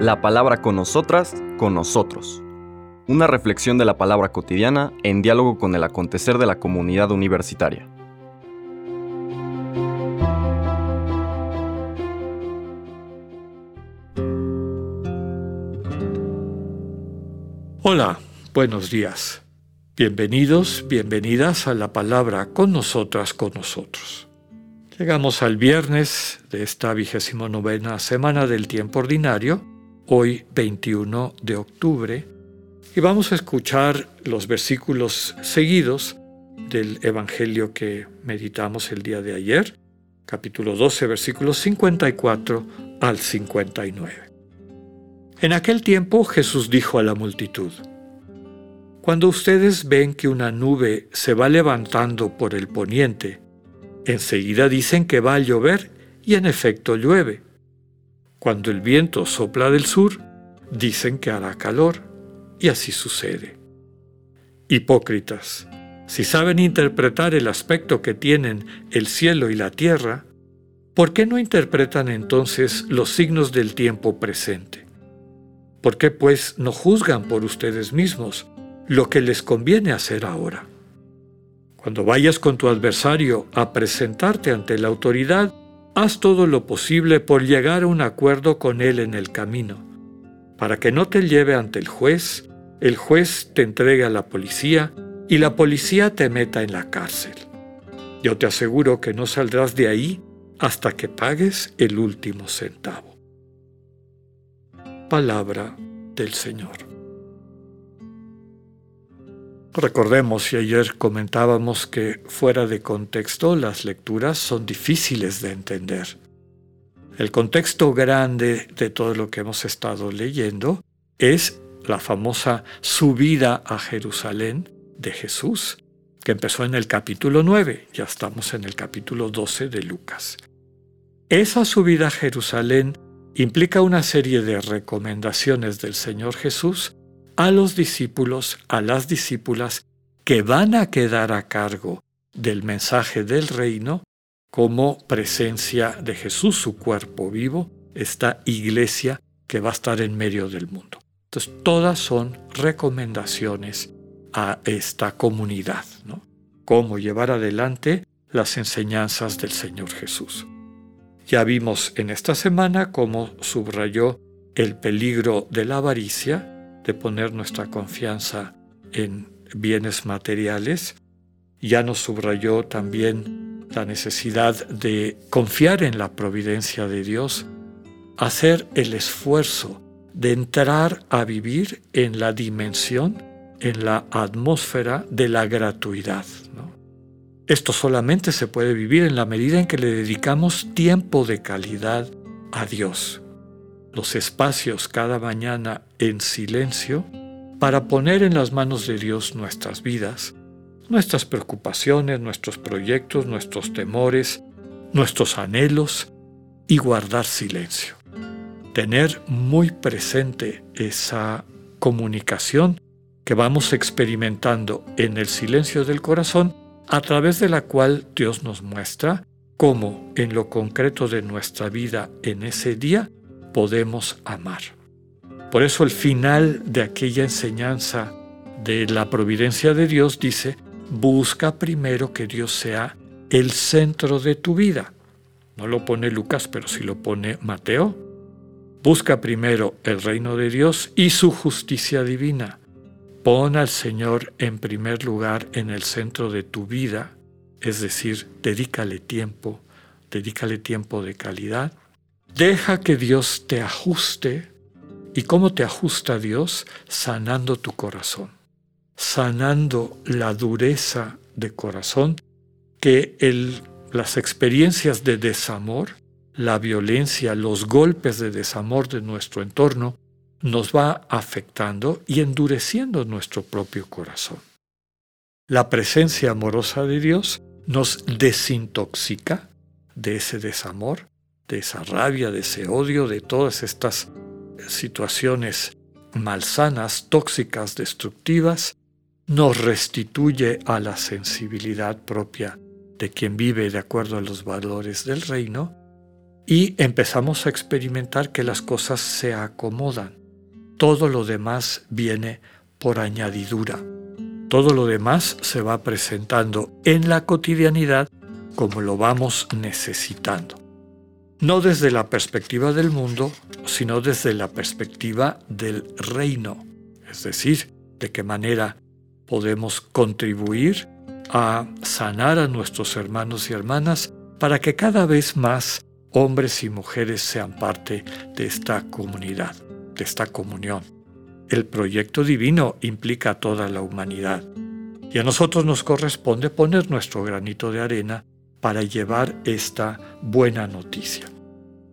La palabra con nosotras, con nosotros. Una reflexión de la palabra cotidiana en diálogo con el acontecer de la comunidad universitaria. Hola, buenos días. Bienvenidos, bienvenidas a la palabra con nosotras, con nosotros. Llegamos al viernes de esta vigésimo novena semana del tiempo ordinario, hoy 21 de octubre, y vamos a escuchar los versículos seguidos del Evangelio que meditamos el día de ayer, capítulo 12, versículos 54 al 59. En aquel tiempo Jesús dijo a la multitud, Cuando ustedes ven que una nube se va levantando por el poniente, enseguida dicen que va a llover y en efecto llueve. Cuando el viento sopla del sur, dicen que hará calor y así sucede. Hipócritas, si saben interpretar el aspecto que tienen el cielo y la tierra, ¿por qué no interpretan entonces los signos del tiempo presente? ¿Por qué pues no juzgan por ustedes mismos lo que les conviene hacer ahora? Cuando vayas con tu adversario a presentarte ante la autoridad, haz todo lo posible por llegar a un acuerdo con él en el camino, para que no te lleve ante el juez, el juez te entregue a la policía y la policía te meta en la cárcel. Yo te aseguro que no saldrás de ahí hasta que pagues el último centavo palabra del Señor. Recordemos y ayer comentábamos que fuera de contexto las lecturas son difíciles de entender. El contexto grande de todo lo que hemos estado leyendo es la famosa subida a Jerusalén de Jesús, que empezó en el capítulo 9, ya estamos en el capítulo 12 de Lucas. Esa subida a Jerusalén implica una serie de recomendaciones del Señor Jesús a los discípulos, a las discípulas que van a quedar a cargo del mensaje del reino como presencia de Jesús, su cuerpo vivo, esta iglesia que va a estar en medio del mundo. Entonces, todas son recomendaciones a esta comunidad, ¿no? Cómo llevar adelante las enseñanzas del Señor Jesús. Ya vimos en esta semana cómo subrayó el peligro de la avaricia, de poner nuestra confianza en bienes materiales. Ya nos subrayó también la necesidad de confiar en la providencia de Dios, hacer el esfuerzo de entrar a vivir en la dimensión, en la atmósfera de la gratuidad. Esto solamente se puede vivir en la medida en que le dedicamos tiempo de calidad a Dios. Los espacios cada mañana en silencio para poner en las manos de Dios nuestras vidas, nuestras preocupaciones, nuestros proyectos, nuestros temores, nuestros anhelos y guardar silencio. Tener muy presente esa comunicación que vamos experimentando en el silencio del corazón a través de la cual Dios nos muestra cómo en lo concreto de nuestra vida en ese día podemos amar. Por eso el final de aquella enseñanza de la providencia de Dios dice, busca primero que Dios sea el centro de tu vida. No lo pone Lucas, pero sí lo pone Mateo. Busca primero el reino de Dios y su justicia divina Pon al Señor en primer lugar en el centro de tu vida, es decir, dedícale tiempo, dedícale tiempo de calidad. Deja que Dios te ajuste. ¿Y cómo te ajusta Dios? Sanando tu corazón, sanando la dureza de corazón que las experiencias de desamor, la violencia, los golpes de desamor de nuestro entorno nos va afectando y endureciendo nuestro propio corazón. La presencia amorosa de Dios nos desintoxica de ese desamor, de esa rabia, de ese odio, de todas estas situaciones malsanas, tóxicas, destructivas, nos restituye a la sensibilidad propia de quien vive de acuerdo a los valores del reino y empezamos a experimentar que las cosas se acomodan. Todo lo demás viene por añadidura. Todo lo demás se va presentando en la cotidianidad como lo vamos necesitando. No desde la perspectiva del mundo, sino desde la perspectiva del reino. Es decir, de qué manera podemos contribuir a sanar a nuestros hermanos y hermanas para que cada vez más hombres y mujeres sean parte de esta comunidad, de esta comunión. El proyecto divino implica a toda la humanidad y a nosotros nos corresponde poner nuestro granito de arena para llevar esta buena noticia.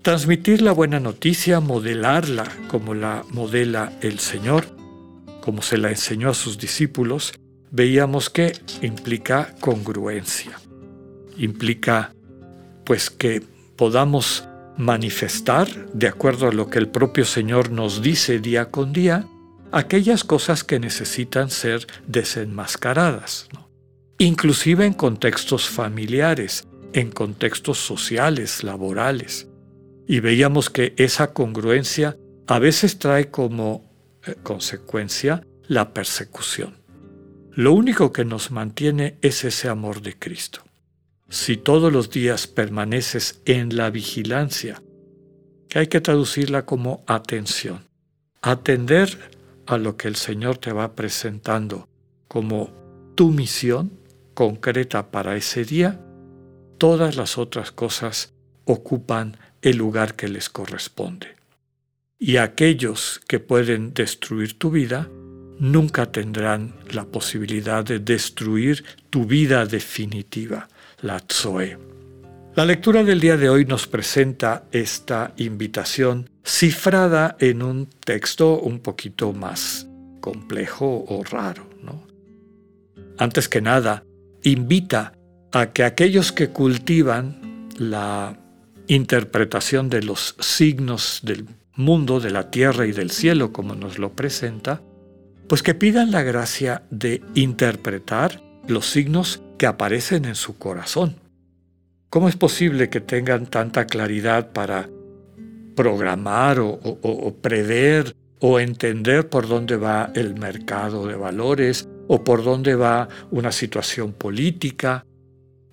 Transmitir la buena noticia, modelarla como la modela el Señor, como se la enseñó a sus discípulos, veíamos que implica congruencia, implica pues que podamos manifestar, de acuerdo a lo que el propio Señor nos dice día con día, aquellas cosas que necesitan ser desenmascaradas, inclusive en contextos familiares, en contextos sociales, laborales. Y veíamos que esa congruencia a veces trae como eh, consecuencia la persecución. Lo único que nos mantiene es ese amor de Cristo si todos los días permaneces en la vigilancia, que hay que traducirla como atención. Atender a lo que el Señor te va presentando como tu misión concreta para ese día, todas las otras cosas ocupan el lugar que les corresponde. Y aquellos que pueden destruir tu vida, nunca tendrán la posibilidad de destruir tu vida definitiva la Tzoe. La lectura del día de hoy nos presenta esta invitación cifrada en un texto un poquito más complejo o raro. Antes que nada, invita a que aquellos que cultivan la interpretación de los signos del mundo, de la tierra y del cielo, como nos lo presenta, pues que pidan la gracia de interpretar los signos que aparecen en su corazón. ¿Cómo es posible que tengan tanta claridad para programar o, prever o entender por dónde va el mercado de valores o por dónde va una situación política,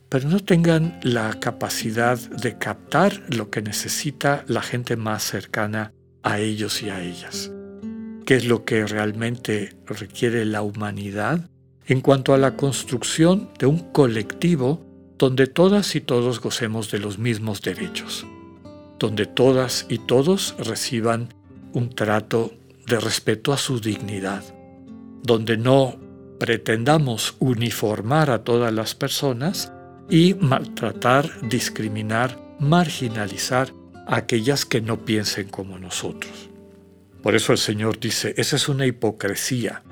pero no tengan la capacidad de captar lo que necesita la gente más cercana a ellos y a ellas. ¿Qué es lo que realmente requiere la humanidad? en cuanto a la construcción de un colectivo donde todas y todos gocemos de los mismos derechos, donde todas y todos reciban un trato de respeto a su dignidad, donde no pretendamos uniformar a todas las personas y maltratar, discriminar, marginalizar a aquellas que no piensen como nosotros. Por eso el Señor dice, esa es una hipocresía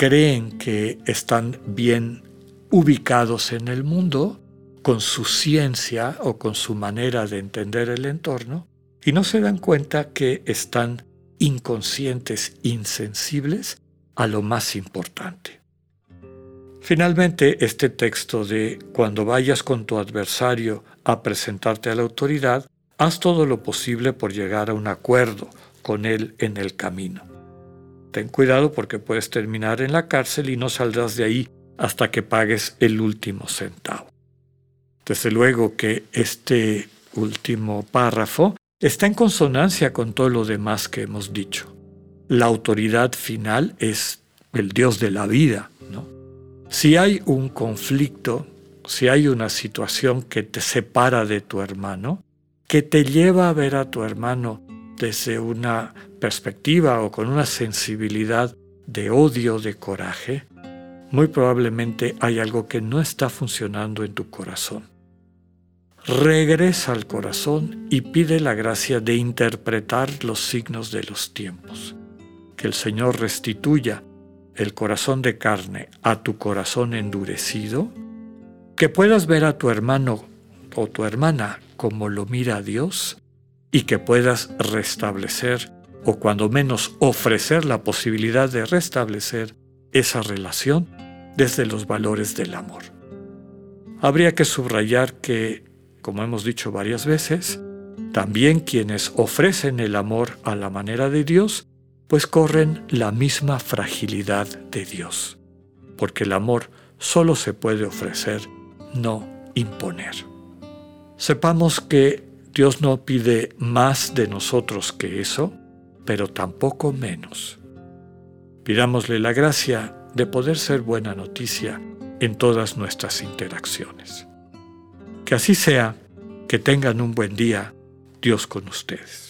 creen que están bien ubicados en el mundo con su ciencia o con su manera de entender el entorno y no se dan cuenta que están inconscientes, insensibles a lo más importante. Finalmente, este texto de cuando vayas con tu adversario a presentarte a la autoridad, haz todo lo posible por llegar a un acuerdo con él en el camino. Ten cuidado porque puedes terminar en la cárcel y no saldrás de ahí hasta que pagues el último centavo. Desde luego que este último párrafo está en consonancia con todo lo demás que hemos dicho. La autoridad final es el Dios de la vida. ¿no? Si hay un conflicto, si hay una situación que te separa de tu hermano, que te lleva a ver a tu hermano desde una perspectiva o con una sensibilidad de odio, de coraje, muy probablemente hay algo que no está funcionando en tu corazón. Regresa al corazón y pide la gracia de interpretar los signos de los tiempos. Que el Señor restituya el corazón de carne a tu corazón endurecido, que puedas ver a tu hermano o tu hermana como lo mira Dios y que puedas restablecer o cuando menos ofrecer la posibilidad de restablecer esa relación desde los valores del amor. Habría que subrayar que, como hemos dicho varias veces, También quienes ofrecen el amor a la manera de Dios, pues corren la misma fragilidad de Dios, porque el amor solo se puede ofrecer, no imponer. Sepamos que Dios no pide más de nosotros que eso, pero tampoco menos. Pidámosle la gracia de poder ser buena noticia en todas nuestras interacciones. Que así sea, que tengan un buen día, Dios con ustedes.